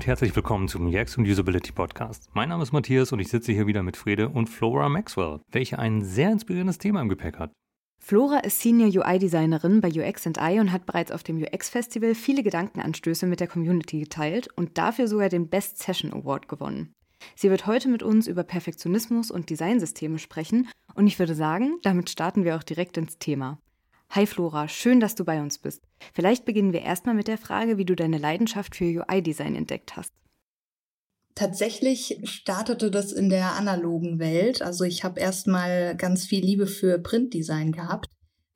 und herzlich willkommen zum UX und Usability Podcast. Mein Name ist Matthias und ich sitze hier wieder mit Frede und Flora Maxwell, welche ein sehr inspirierendes Thema im Gepäck hat. Flora ist Senior UI-Designerin bei UX I und hat bereits auf dem UX-Festival viele Gedankenanstöße mit der Community geteilt und dafür sogar den Best Session Award gewonnen. Sie wird heute mit uns über Perfektionismus und Designsysteme sprechen und ich würde sagen, damit starten wir auch direkt ins Thema. Hi Flora, schön, dass du bei uns bist. Vielleicht beginnen wir erstmal mit der Frage, wie du deine Leidenschaft für UI-Design entdeckt hast. Tatsächlich startete das in der analogen Welt. Also ich habe erstmal ganz viel Liebe für Printdesign gehabt.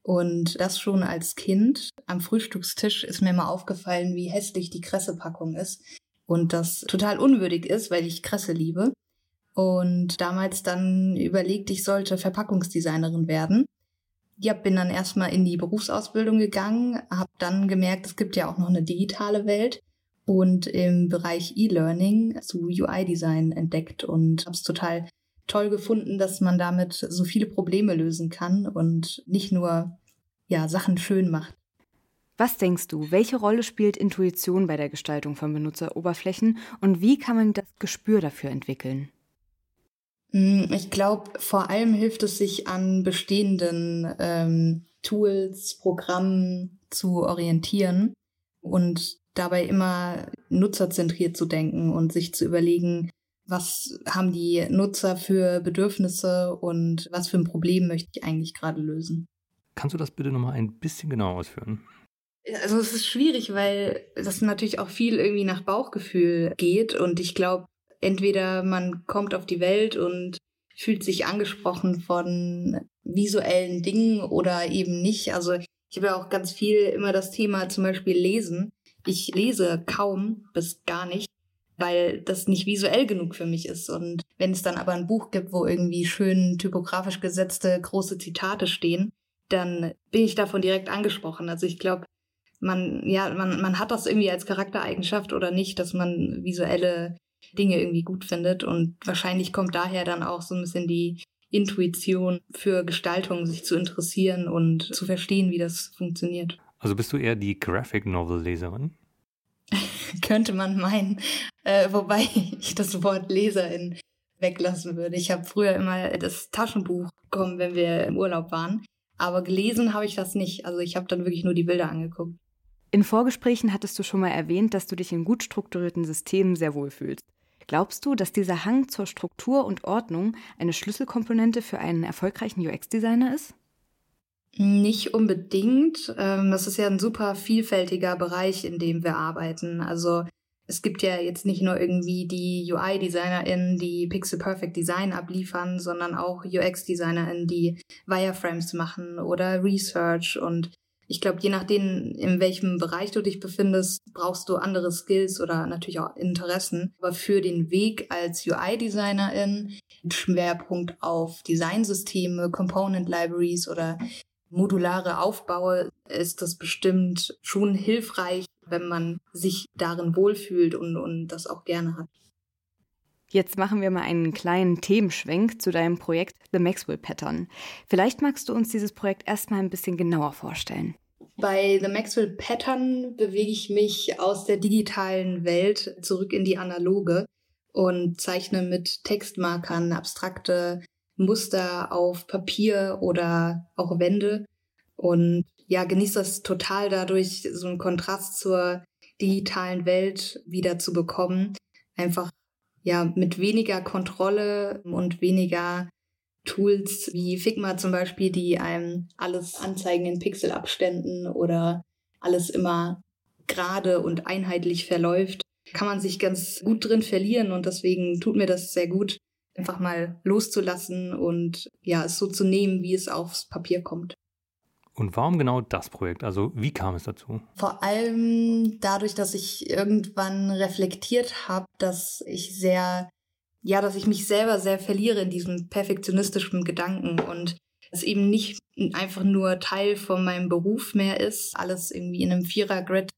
Und das schon als Kind. Am Frühstückstisch ist mir mal aufgefallen, wie hässlich die Kressepackung ist. Und das total unwürdig ist, weil ich Kresse liebe. Und damals dann überlegt, ich sollte Verpackungsdesignerin werden ja, bin dann erstmal in die Berufsausbildung gegangen, habe dann gemerkt, es gibt ja auch noch eine digitale Welt und im Bereich E-Learning zu UI-Design entdeckt und habe es total toll gefunden, dass man damit so viele Probleme lösen kann und nicht nur ja Sachen schön macht. Was denkst du, welche Rolle spielt Intuition bei der Gestaltung von Benutzeroberflächen und wie kann man das Gespür dafür entwickeln? Hm, ich glaube, vor allem hilft es sich an bestehenden ähm, Tools, Programmen zu orientieren und dabei immer nutzerzentriert zu denken und sich zu überlegen, was haben die Nutzer für Bedürfnisse und was für ein Problem möchte ich eigentlich gerade lösen. Kannst du das bitte nochmal ein bisschen genauer ausführen? Also es ist schwierig, weil das natürlich auch viel irgendwie nach Bauchgefühl geht und ich glaube, entweder man kommt auf die Welt und fühlt sich angesprochen von visuellen Dingen oder eben nicht. Also ich habe ja auch ganz viel immer das Thema zum Beispiel Lesen. Ich lese kaum bis gar nicht, weil das nicht visuell genug für mich ist. Und wenn es dann aber ein Buch gibt, wo irgendwie schön typografisch gesetzte große Zitate stehen, dann bin ich davon direkt angesprochen. Also ich glaube, man, ja, man, man hat das irgendwie als Charaktereigenschaft oder nicht, dass man visuelle Dinge irgendwie gut findet. Und wahrscheinlich kommt daher dann auch so ein bisschen die Intuition für Gestaltung, sich zu interessieren und zu verstehen, wie das funktioniert. Also bist du eher die Graphic Novel Leserin? Könnte man meinen. Äh, wobei ich das Wort Leserin weglassen würde. Ich habe früher immer das Taschenbuch bekommen, wenn wir im Urlaub waren. Aber gelesen habe ich das nicht. Also ich habe dann wirklich nur die Bilder angeguckt. In Vorgesprächen hattest du schon mal erwähnt, dass du dich in gut strukturierten Systemen sehr wohl fühlst. Glaubst du, dass dieser Hang zur Struktur und Ordnung eine Schlüsselkomponente für einen erfolgreichen UX-Designer ist? Nicht unbedingt. Ähm, das ist ja ein super vielfältiger Bereich, in dem wir arbeiten. Also es gibt ja jetzt nicht nur irgendwie die UI-DesignerInnen, die Pixel Perfect Design abliefern, sondern auch UX-DesignerInnen, die Wireframes machen oder Research und ich glaube, je nachdem, in welchem Bereich du dich befindest, brauchst du andere Skills oder natürlich auch Interessen. Aber für den Weg als UI-Designerin Schwerpunkt auf Designsysteme, Component Libraries oder modulare Aufbaue ist das bestimmt schon hilfreich, wenn man sich darin wohlfühlt und, und das auch gerne hat. Jetzt machen wir mal einen kleinen Themenschwenk zu deinem Projekt The Maxwell Pattern. Vielleicht magst du uns dieses Projekt erstmal ein bisschen genauer vorstellen. Bei The Maxwell Pattern bewege ich mich aus der digitalen Welt zurück in die analoge und zeichne mit Textmarkern abstrakte Muster auf Papier oder auch Wände und ja, genieße das total dadurch, so einen Kontrast zur digitalen Welt wieder zu bekommen. Einfach ja mit weniger Kontrolle und weniger Tools wie Figma zum Beispiel, die einem alles anzeigen in Pixelabständen oder alles immer gerade und einheitlich verläuft, kann man sich ganz gut drin verlieren und deswegen tut mir das sehr gut, einfach mal loszulassen und ja, es so zu nehmen, wie es aufs Papier kommt. Und warum genau das Projekt? Also wie kam es dazu? Vor allem dadurch, dass ich irgendwann reflektiert habe, dass ich sehr, ja, dass ich mich selber sehr verliere in diesem perfektionistischen Gedanken und es eben nicht einfach nur Teil von meinem Beruf mehr ist, alles irgendwie in einem Vierer-Grid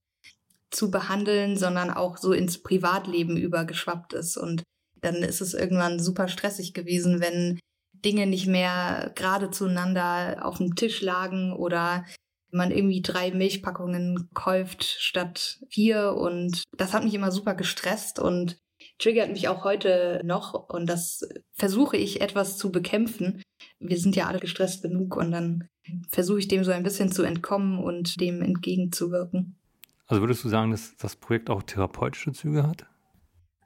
zu behandeln, sondern auch so ins Privatleben übergeschwappt ist. Und dann ist es irgendwann super stressig gewesen, wenn Dinge nicht mehr gerade zueinander auf dem Tisch lagen oder man irgendwie drei Milchpackungen kauft statt vier und das hat mich immer super gestresst und triggert mich auch heute noch und das versuche ich etwas zu bekämpfen. Wir sind ja alle gestresst genug und dann versuche ich dem so ein bisschen zu entkommen und dem entgegenzuwirken. Also würdest du sagen, dass das Projekt auch therapeutische Züge hat?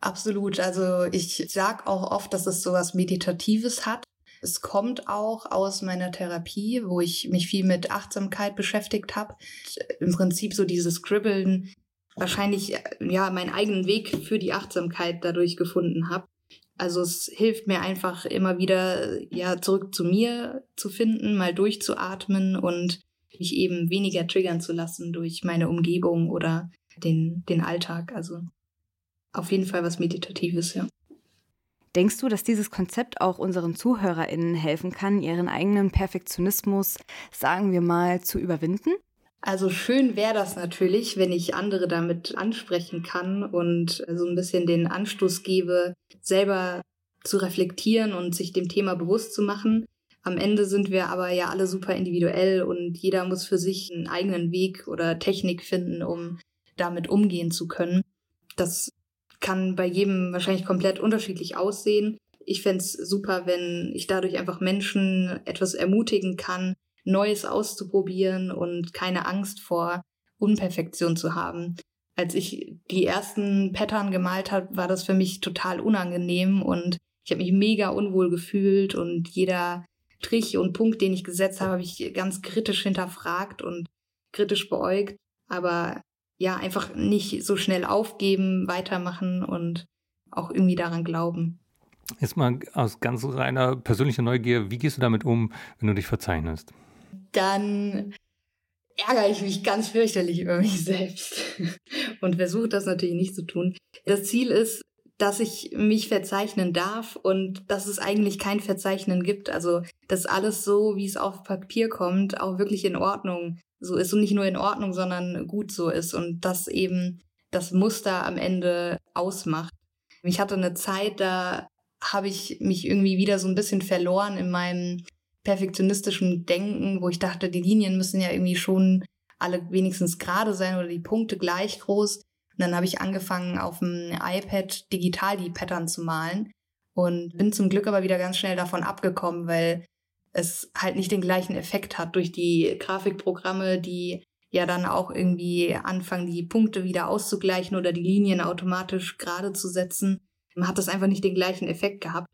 Absolut. Also ich sage auch oft, dass es sowas Meditatives hat. Es kommt auch aus meiner Therapie, wo ich mich viel mit Achtsamkeit beschäftigt habe. Im Prinzip so dieses Scribbeln, wahrscheinlich ja meinen eigenen Weg für die Achtsamkeit dadurch gefunden habe. Also es hilft mir einfach immer wieder ja zurück zu mir zu finden, mal durchzuatmen und mich eben weniger triggern zu lassen durch meine Umgebung oder den den Alltag. Also auf jeden Fall was meditatives, ja. Denkst du, dass dieses Konzept auch unseren ZuhörerInnen helfen kann, ihren eigenen Perfektionismus, sagen wir mal, zu überwinden? Also schön wäre das natürlich, wenn ich andere damit ansprechen kann und so ein bisschen den Anstoß gebe, selber zu reflektieren und sich dem Thema bewusst zu machen. Am Ende sind wir aber ja alle super individuell und jeder muss für sich einen eigenen Weg oder Technik finden, um damit umgehen zu können. Das kann bei jedem wahrscheinlich komplett unterschiedlich aussehen. Ich fände super, wenn ich dadurch einfach Menschen etwas ermutigen kann, Neues auszuprobieren und keine Angst vor Unperfektion zu haben. Als ich die ersten Pattern gemalt habe, war das für mich total unangenehm und ich habe mich mega unwohl gefühlt und jeder Strich und Punkt, den ich gesetzt habe, habe ich ganz kritisch hinterfragt und kritisch beäugt. Aber ja, einfach nicht so schnell aufgeben, weitermachen und auch irgendwie daran glauben. Jetzt mal aus ganz reiner persönlicher Neugier, wie gehst du damit um, wenn du dich verzeichnest? Dann ärgere ich mich ganz fürchterlich über mich selbst und versuche das natürlich nicht zu tun. Das Ziel ist, dass ich mich verzeichnen darf und dass es eigentlich kein Verzeichnen gibt. Also, dass alles so, wie es auf Papier kommt, auch wirklich in Ordnung so ist und nicht nur in Ordnung, sondern gut so ist und das eben das Muster am Ende ausmacht. Ich hatte eine Zeit, da habe ich mich irgendwie wieder so ein bisschen verloren in meinem perfektionistischen Denken, wo ich dachte, die Linien müssen ja irgendwie schon alle wenigstens gerade sein oder die Punkte gleich groß. Und dann habe ich angefangen, auf dem iPad digital die Pattern zu malen und bin zum Glück aber wieder ganz schnell davon abgekommen, weil es halt nicht den gleichen Effekt hat durch die Grafikprogramme, die ja dann auch irgendwie anfangen, die Punkte wieder auszugleichen oder die Linien automatisch gerade zu setzen, hat das einfach nicht den gleichen Effekt gehabt.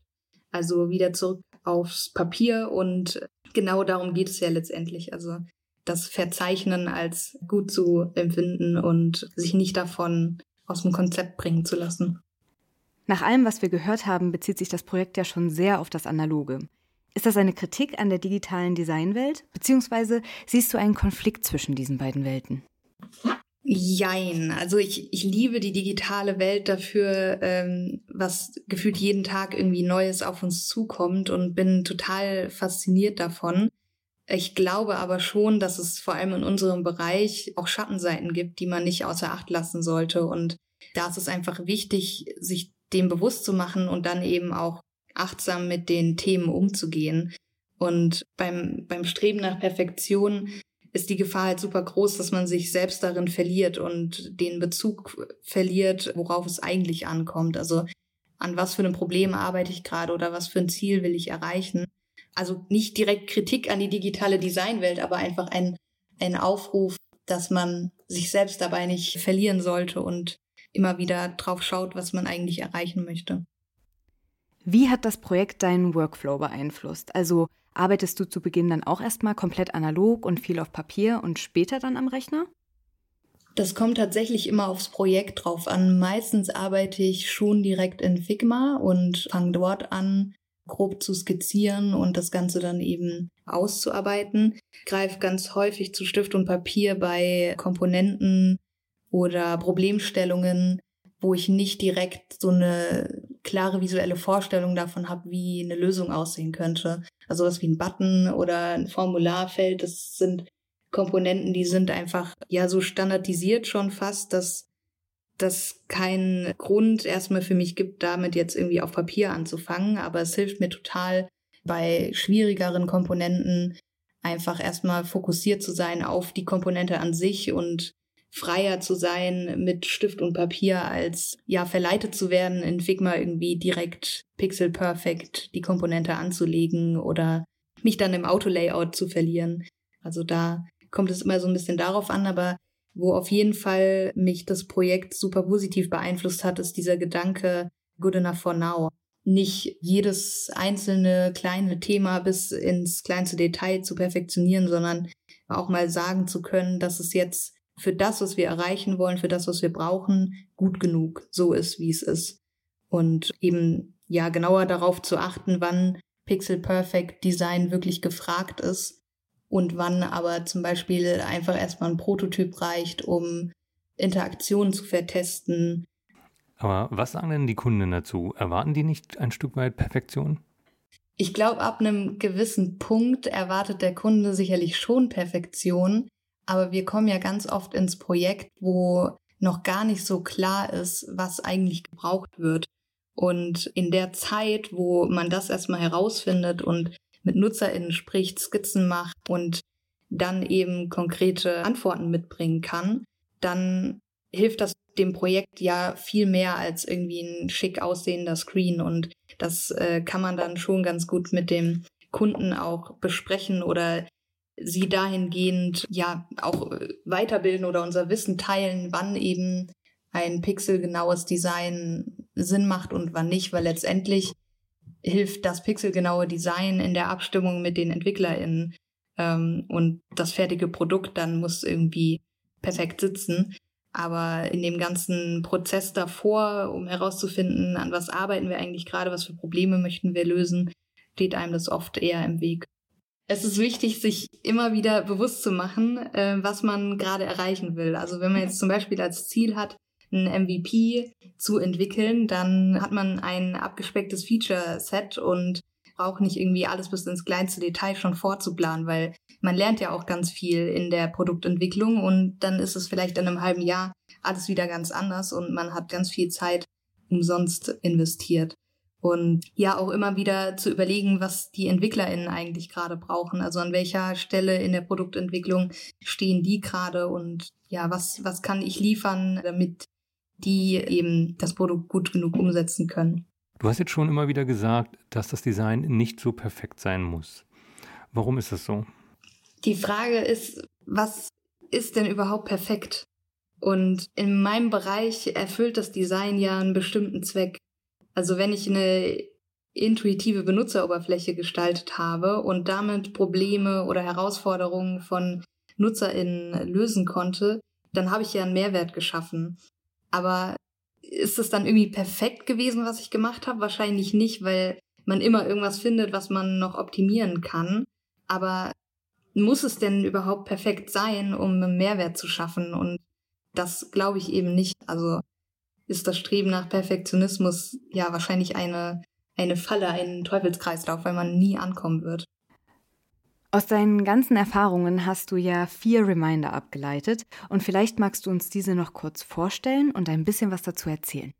Also wieder zurück aufs Papier und genau darum geht es ja letztendlich. Also das Verzeichnen als gut zu empfinden und sich nicht davon aus dem Konzept bringen zu lassen. Nach allem, was wir gehört haben, bezieht sich das Projekt ja schon sehr auf das Analoge. Ist das eine Kritik an der digitalen Designwelt? Beziehungsweise siehst du einen Konflikt zwischen diesen beiden Welten? Jein. Also ich, ich liebe die digitale Welt dafür, ähm, was gefühlt jeden Tag irgendwie Neues auf uns zukommt und bin total fasziniert davon. Ich glaube aber schon, dass es vor allem in unserem Bereich auch Schattenseiten gibt, die man nicht außer Acht lassen sollte. Und da ist es einfach wichtig, sich dem bewusst zu machen und dann eben auch achtsam mit den Themen umzugehen. Und beim, beim Streben nach Perfektion ist die Gefahr halt super groß, dass man sich selbst darin verliert und den Bezug verliert, worauf es eigentlich ankommt. Also an was für ein Problem arbeite ich gerade oder was für ein Ziel will ich erreichen. Also nicht direkt Kritik an die digitale Designwelt, aber einfach ein, ein Aufruf, dass man sich selbst dabei nicht verlieren sollte und immer wieder drauf schaut, was man eigentlich erreichen möchte. Wie hat das Projekt deinen Workflow beeinflusst? Also arbeitest du zu Beginn dann auch erstmal komplett analog und viel auf Papier und später dann am Rechner? Das kommt tatsächlich immer aufs Projekt drauf an. Meistens arbeite ich schon direkt in Figma und fange dort an, grob zu skizzieren und das Ganze dann eben auszuarbeiten. Greife ganz häufig zu Stift und Papier bei Komponenten oder Problemstellungen, wo ich nicht direkt so eine klare visuelle Vorstellung davon habe, wie eine Lösung aussehen könnte. Also was wie ein Button oder ein Formularfeld, das sind Komponenten, die sind einfach ja so standardisiert schon fast, dass das keinen Grund erstmal für mich gibt, damit jetzt irgendwie auf Papier anzufangen. Aber es hilft mir total bei schwierigeren Komponenten einfach erstmal fokussiert zu sein auf die Komponente an sich und freier zu sein mit Stift und Papier, als ja verleitet zu werden, in Figma irgendwie direkt pixel perfect die Komponente anzulegen oder mich dann im Autolayout zu verlieren. Also da kommt es immer so ein bisschen darauf an, aber wo auf jeden Fall mich das Projekt super positiv beeinflusst hat, ist dieser Gedanke good enough for now. Nicht jedes einzelne kleine Thema bis ins kleinste Detail zu perfektionieren, sondern auch mal sagen zu können, dass es jetzt für das, was wir erreichen wollen, für das, was wir brauchen, gut genug so ist, wie es ist. Und eben ja genauer darauf zu achten, wann Pixel Perfect Design wirklich gefragt ist und wann aber zum Beispiel einfach erstmal ein Prototyp reicht, um Interaktionen zu vertesten. Aber was sagen denn die Kunden dazu? Erwarten die nicht ein Stück weit Perfektion? Ich glaube, ab einem gewissen Punkt erwartet der Kunde sicherlich schon Perfektion, aber wir kommen ja ganz oft ins Projekt, wo noch gar nicht so klar ist, was eigentlich gebraucht wird. Und in der Zeit, wo man das erstmal herausfindet und mit NutzerInnen spricht, Skizzen macht und dann eben konkrete Antworten mitbringen kann, dann hilft das dem Projekt ja viel mehr als irgendwie ein schick aussehender Screen. Und das äh, kann man dann schon ganz gut mit dem Kunden auch besprechen oder sie dahingehend ja auch äh, weiterbilden oder unser Wissen teilen, wann eben ein pixelgenaues Design Sinn macht und wann nicht, weil letztendlich hilft das pixelgenaue Design in der Abstimmung mit den EntwicklerInnen ähm, und das fertige Produkt dann muss irgendwie perfekt sitzen. Aber in dem ganzen Prozess davor, um herauszufinden, an was arbeiten wir eigentlich gerade, was für Probleme möchten wir lösen, steht einem das oft eher im Weg es ist wichtig, sich immer wieder bewusst zu machen, äh, was man gerade erreichen will. Also wenn man jetzt zum Beispiel als Ziel hat, ein MVP zu entwickeln, dann hat man ein abgespecktes Feature-Set und braucht nicht irgendwie alles bis ins kleinste Detail schon vorzuplanen, weil man lernt ja auch ganz viel in der Produktentwicklung und dann ist es vielleicht in einem halben Jahr alles wieder ganz anders und man hat ganz viel Zeit umsonst investiert und ja auch immer wieder zu überlegen, was die EntwicklerInnen eigentlich gerade brauchen. Also an welcher Stelle in der Produktentwicklung stehen die gerade und ja, was, was kann ich liefern, damit die eben das Produkt gut genug umsetzen können. Du hast jetzt schon immer wieder gesagt, dass das Design nicht so perfekt sein muss. Warum ist das so? Die Frage ist, was ist denn überhaupt perfekt? Und in meinem Bereich erfüllt das Design ja einen bestimmten Zweck. Also wenn ich eine intuitive Benutzeroberfläche gestaltet habe und damit Probleme oder Herausforderungen von NutzerInnen lösen konnte, dann habe ich ja einen Mehrwert geschaffen. Aber ist es dann irgendwie perfekt gewesen, was ich gemacht habe? Wahrscheinlich nicht, weil man immer irgendwas findet, was man noch optimieren kann. Aber muss es denn überhaupt perfekt sein, um einen Mehrwert zu schaffen? Und das glaube ich eben nicht. Also ist das Streben nach Perfektionismus ja wahrscheinlich eine, eine Falle, ein Teufelskreislauf, weil man nie ankommen wird. Aus deinen ganzen Erfahrungen hast du ja vier Reminder abgeleitet und vielleicht magst du uns diese noch kurz vorstellen und ein bisschen was dazu erzählen.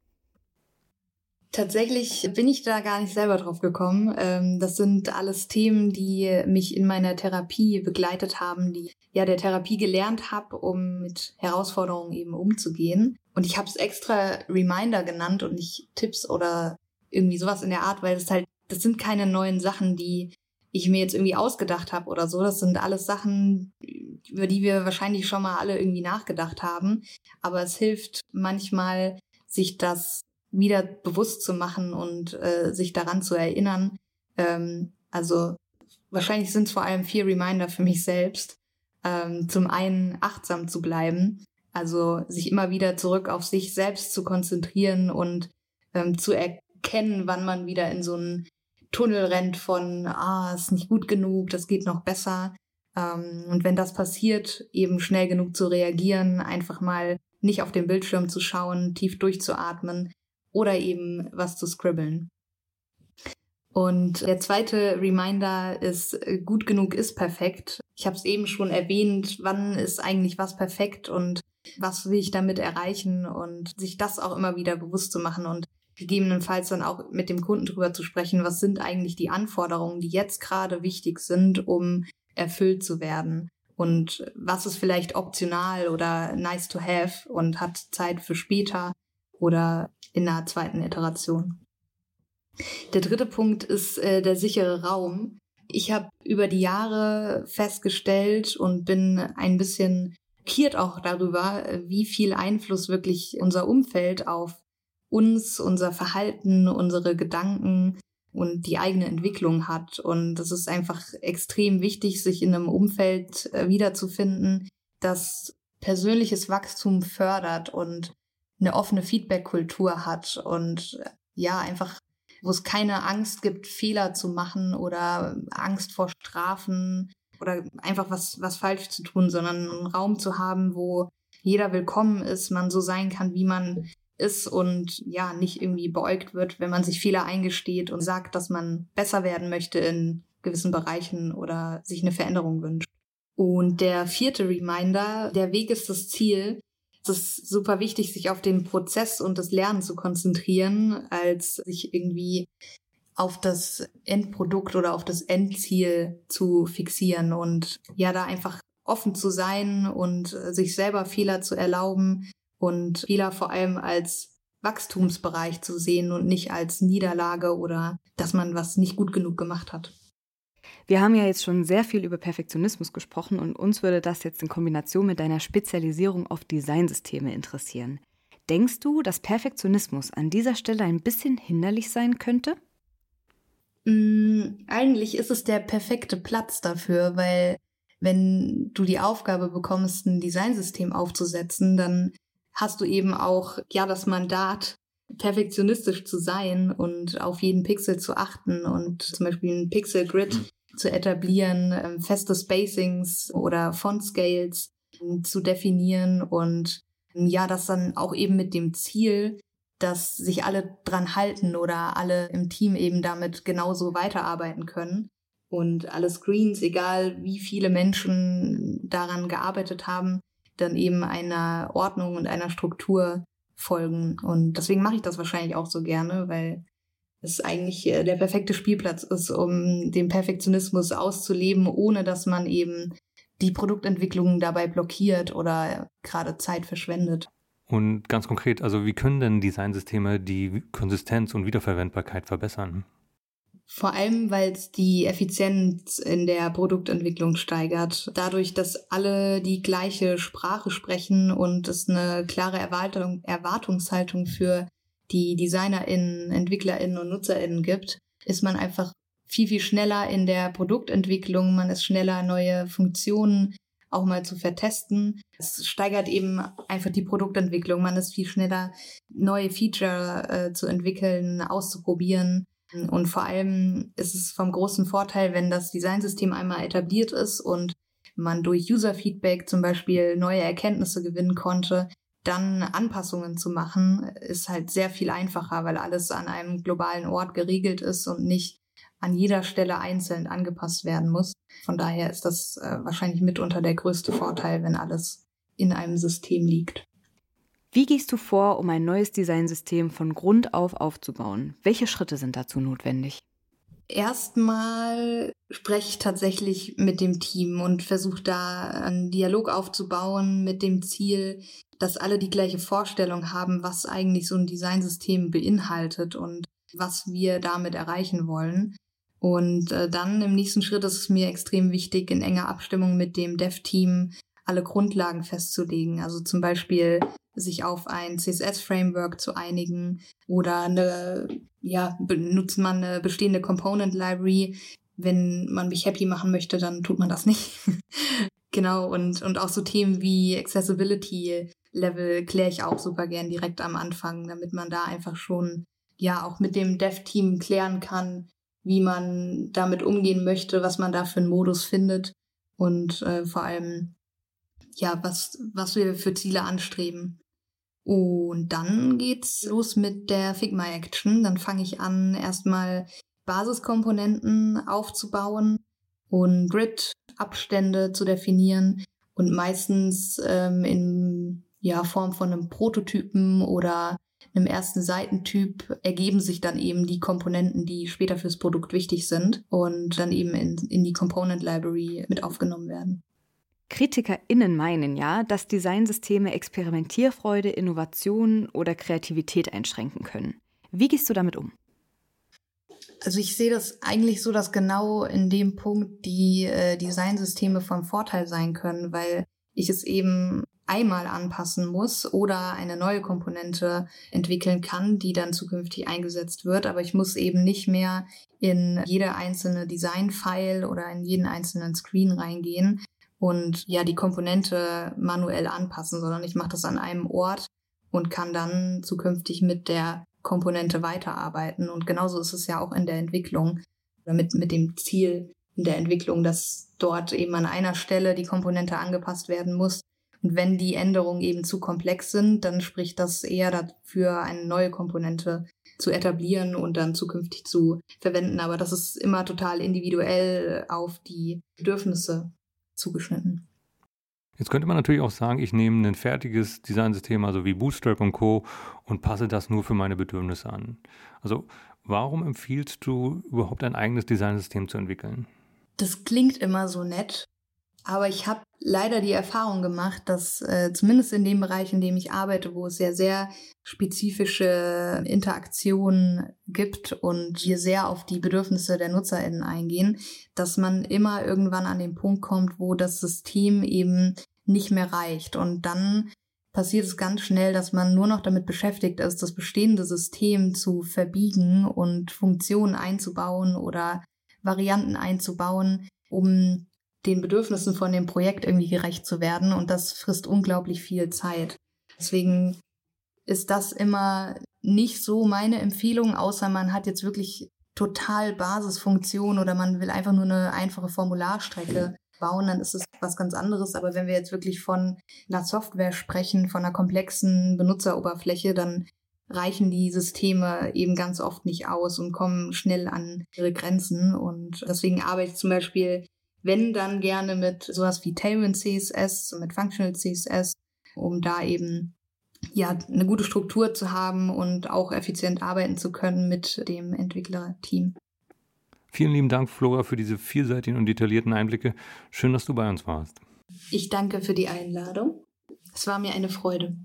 Tatsächlich bin ich da gar nicht selber drauf gekommen. Ähm, das sind alles Themen, die mich in meiner Therapie begleitet haben, die ja der Therapie gelernt habe, um mit Herausforderungen eben umzugehen. Und ich habe es extra Reminder genannt und nicht Tipps oder irgendwie sowas in der Art, weil das halt, das sind keine neuen Sachen, die ich mir jetzt irgendwie ausgedacht habe oder so. Das sind alles Sachen, über die wir wahrscheinlich schon mal alle irgendwie nachgedacht haben. Aber es hilft manchmal, sich das wieder bewusst zu machen und äh, sich daran zu erinnern. Ähm, also wahrscheinlich sind es vor allem vier Reminder für mich selbst. Ähm, zum einen achtsam zu bleiben, also sich immer wieder zurück auf sich selbst zu konzentrieren und ähm, zu erkennen, wann man wieder in so einen Tunnel rennt von, ah, ist nicht gut genug, das geht noch besser. Ähm, und wenn das passiert, eben schnell genug zu reagieren, einfach mal nicht auf den Bildschirm zu schauen, tief durchzuatmen, oder eben was zu scribbeln. Und der zweite Reminder ist, äh, gut genug ist perfekt. Ich habe es eben schon erwähnt, wann ist eigentlich was perfekt und was will ich damit erreichen und sich das auch immer wieder bewusst zu machen und gegebenenfalls dann auch mit dem Kunden drüber zu sprechen, was sind eigentlich die Anforderungen, die jetzt gerade wichtig sind, um erfüllt zu werden und was ist vielleicht optional oder nice to have und hat Zeit für später oder in der zweiten Iteration. Der dritte Punkt ist äh, der sichere Raum. Ich habe über die Jahre festgestellt und bin ein bisschen schockiert auch darüber, wie viel Einfluss wirklich unser Umfeld auf uns, unser Verhalten, unsere Gedanken und die eigene Entwicklung hat. Und es ist einfach extrem wichtig, sich in einem Umfeld äh, wiederzufinden, das persönliches Wachstum fördert und eine offene Feedback-Kultur hat und ja, einfach, wo es keine Angst gibt, Fehler zu machen oder Angst vor Strafen oder einfach was, was falsch zu tun, sondern einen Raum zu haben, wo jeder willkommen ist, man so sein kann, wie man ist und ja, nicht irgendwie beäugt wird, wenn man sich Fehler eingesteht und sagt, dass man besser werden möchte in gewissen Bereichen oder sich eine Veränderung wünscht. Und der vierte Reminder, der Weg ist das Ziel. Es ist super wichtig, sich auf den Prozess und das Lernen zu konzentrieren, als sich irgendwie auf das Endprodukt oder auf das Endziel zu fixieren und ja, da einfach offen zu sein und sich selber Fehler zu erlauben und Fehler vor allem als Wachstumsbereich zu sehen und nicht als Niederlage oder dass man was nicht gut genug gemacht hat. Wir haben ja jetzt schon sehr viel über Perfektionismus gesprochen und uns würde das jetzt in Kombination mit deiner Spezialisierung auf Designsysteme interessieren. Denkst du, dass Perfektionismus an dieser Stelle ein bisschen hinderlich sein könnte? Mm, eigentlich ist es der perfekte Platz dafür, weil wenn du die Aufgabe bekommst, ein Designsystem aufzusetzen, dann hast du eben auch ja das Mandat, perfektionistisch zu sein und auf jeden Pixel zu achten und zum Beispiel ein Pixel Grid. Zu etablieren, ähm, feste Spacings oder Font Scales ähm, zu definieren und ähm, ja, das dann auch eben mit dem Ziel, dass sich alle dran halten oder alle im Team eben damit genauso weiterarbeiten können. Und alle Screens, egal wie viele Menschen daran gearbeitet haben, dann eben einer Ordnung und einer Struktur folgen. Und deswegen mache ich das wahrscheinlich auch so gerne, weil es eigentlich äh, der perfekte Spielplatz ist, um den Perfektionismus auszuleben, ohne dass man eben die Produktentwicklung dabei blockiert oder gerade Zeit verschwendet. Und ganz konkret, also wie können denn Designsysteme die Konsistenz und Wiederverwendbarkeit verbessern? Vor allem, weil es die Effizienz in der Produktentwicklung steigert. Dadurch, dass alle die gleiche Sprache sprechen und es eine klare Erwartung, Erwartungshaltung für die DesignerInnen, EntwicklerInnen und NutzerInnen gibt, ist man einfach viel, viel schneller in der Produktentwicklung. Man ist schneller, neue Funktionen auch mal zu vertesten. Es steigert eben einfach die Produktentwicklung. Man ist viel schneller, neue Feature äh, zu entwickeln, auszuprobieren. Und vor allem ist es vom großen Vorteil, wenn das Designsystem einmal etabliert ist und man durch User-Feedback zum Beispiel neue Erkenntnisse gewinnen konnte, dann Anpassungen zu machen, ist halt sehr viel einfacher, weil alles an einem globalen Ort geregelt ist und nicht an jeder Stelle einzeln angepasst werden muss. Von daher ist das äh, wahrscheinlich mitunter der größte Vorteil, wenn alles in einem System liegt. Wie gehst du vor, um ein neues Designsystem von Grund auf aufzubauen? Welche Schritte sind dazu notwendig? Erstmal spreche ich tatsächlich mit dem Team und versuche da einen Dialog aufzubauen mit dem Ziel, dass alle die gleiche Vorstellung haben, was eigentlich so ein Designsystem beinhaltet und was wir damit erreichen wollen. Und äh, dann im nächsten Schritt ist es mir extrem wichtig, in enger Abstimmung mit dem Dev-Team alle Grundlagen festzulegen. Also zum Beispiel sich auf ein CSS-Framework zu einigen oder eine, ja, benutzt man eine bestehende Component Library. Wenn man mich happy machen möchte, dann tut man das nicht. genau, und, und auch so Themen wie Accessibility Level kläre ich auch super gern direkt am Anfang, damit man da einfach schon, ja, auch mit dem Dev-Team klären kann, wie man damit umgehen möchte, was man da für einen Modus findet und äh, vor allem, ja, was, was wir für Ziele anstreben. Und dann geht's los mit der Figma Action. Dann fange ich an, erstmal Basiskomponenten aufzubauen und Grid-Abstände zu definieren und meistens ähm, in ja, Form von einem Prototypen oder einem ersten Seitentyp ergeben sich dann eben die Komponenten, die später fürs Produkt wichtig sind und dann eben in, in die Component Library mit aufgenommen werden. KritikerInnen meinen ja, dass Designsysteme Experimentierfreude, Innovation oder Kreativität einschränken können. Wie gehst du damit um? Also ich sehe das eigentlich so, dass genau in dem Punkt die äh, Designsysteme vom Vorteil sein können, weil ich es eben einmal anpassen muss oder eine neue Komponente entwickeln kann, die dann zukünftig eingesetzt wird. Aber ich muss eben nicht mehr in jede einzelne Design-File oder in jeden einzelnen Screen reingehen und ja die Komponente manuell anpassen, sondern ich mache das an einem Ort und kann dann zukünftig mit der Komponente weiterarbeiten. Und genauso ist es ja auch in der Entwicklung oder mit, mit dem Ziel in der Entwicklung, dass dort eben an einer Stelle die Komponente angepasst werden muss. Und wenn die Änderungen eben zu komplex sind, dann spricht das eher dafür, eine neue Komponente zu etablieren und dann zukünftig zu verwenden. Aber das ist immer total individuell auf die Bedürfnisse zugeschnitten. Jetzt könnte man natürlich auch sagen, ich nehme ein fertiges Designsystem, also wie Bootstrap und Co. und passe das nur für meine Bedürfnisse an. Also warum empfiehlst du überhaupt ein eigenes Designsystem zu entwickeln? Das klingt immer so nett, aber ich habe leider die Erfahrung gemacht, dass äh, zumindest in dem Bereich, in dem ich arbeite, wo es ja sehr spezifische Interaktionen gibt und wir sehr auf die Bedürfnisse der NutzerInnen eingehen, dass man immer irgendwann an den Punkt kommt, wo das System eben nicht mehr reicht. Und dann passiert es ganz schnell, dass man nur noch damit beschäftigt ist, das bestehende System zu verbiegen und Funktionen einzubauen oder Varianten einzubauen, um den Bedürfnissen von dem Projekt irgendwie gerecht zu werden. Und das frisst unglaublich viel Zeit. Deswegen ist das immer nicht so meine Empfehlung, außer man hat jetzt wirklich total Basisfunktion oder man will einfach nur eine einfache Formularstrecke bauen, dann ist es was ganz anderes. Aber wenn wir jetzt wirklich von einer Software sprechen, von einer komplexen Benutzeroberfläche, dann reichen die Systeme eben ganz oft nicht aus und kommen schnell an ihre Grenzen. Und deswegen arbeite ich zum Beispiel wenn dann gerne mit sowas wie Tailwind CSS, mit Functional CSS, um da eben ja eine gute Struktur zu haben und auch effizient arbeiten zu können mit dem Entwicklerteam. Vielen lieben Dank, Flora, für diese vielseitigen und detaillierten Einblicke. Schön, dass du bei uns warst. Ich danke für die Einladung. Es war mir eine Freude.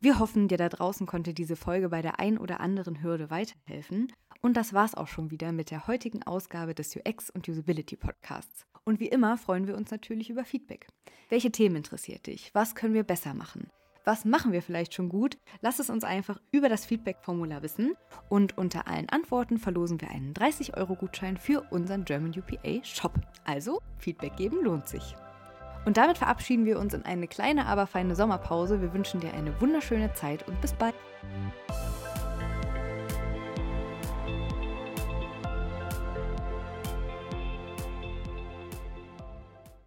Wir hoffen, dir da draußen konnte diese Folge bei der ein oder anderen Hürde weiterhelfen. Und das war's auch schon wieder mit der heutigen Ausgabe des UX und Usability Podcasts. Und wie immer freuen wir uns natürlich über Feedback. Welche Themen interessiert dich? Was können wir besser machen? Was machen wir vielleicht schon gut? Lass es uns einfach über das Feedback-Formular wissen. Und unter allen Antworten verlosen wir einen 30-Euro-Gutschein für unseren German UPA Shop. Also, Feedback geben lohnt sich. Und damit verabschieden wir uns in eine kleine, aber feine Sommerpause. Wir wünschen dir eine wunderschöne Zeit und bis bald.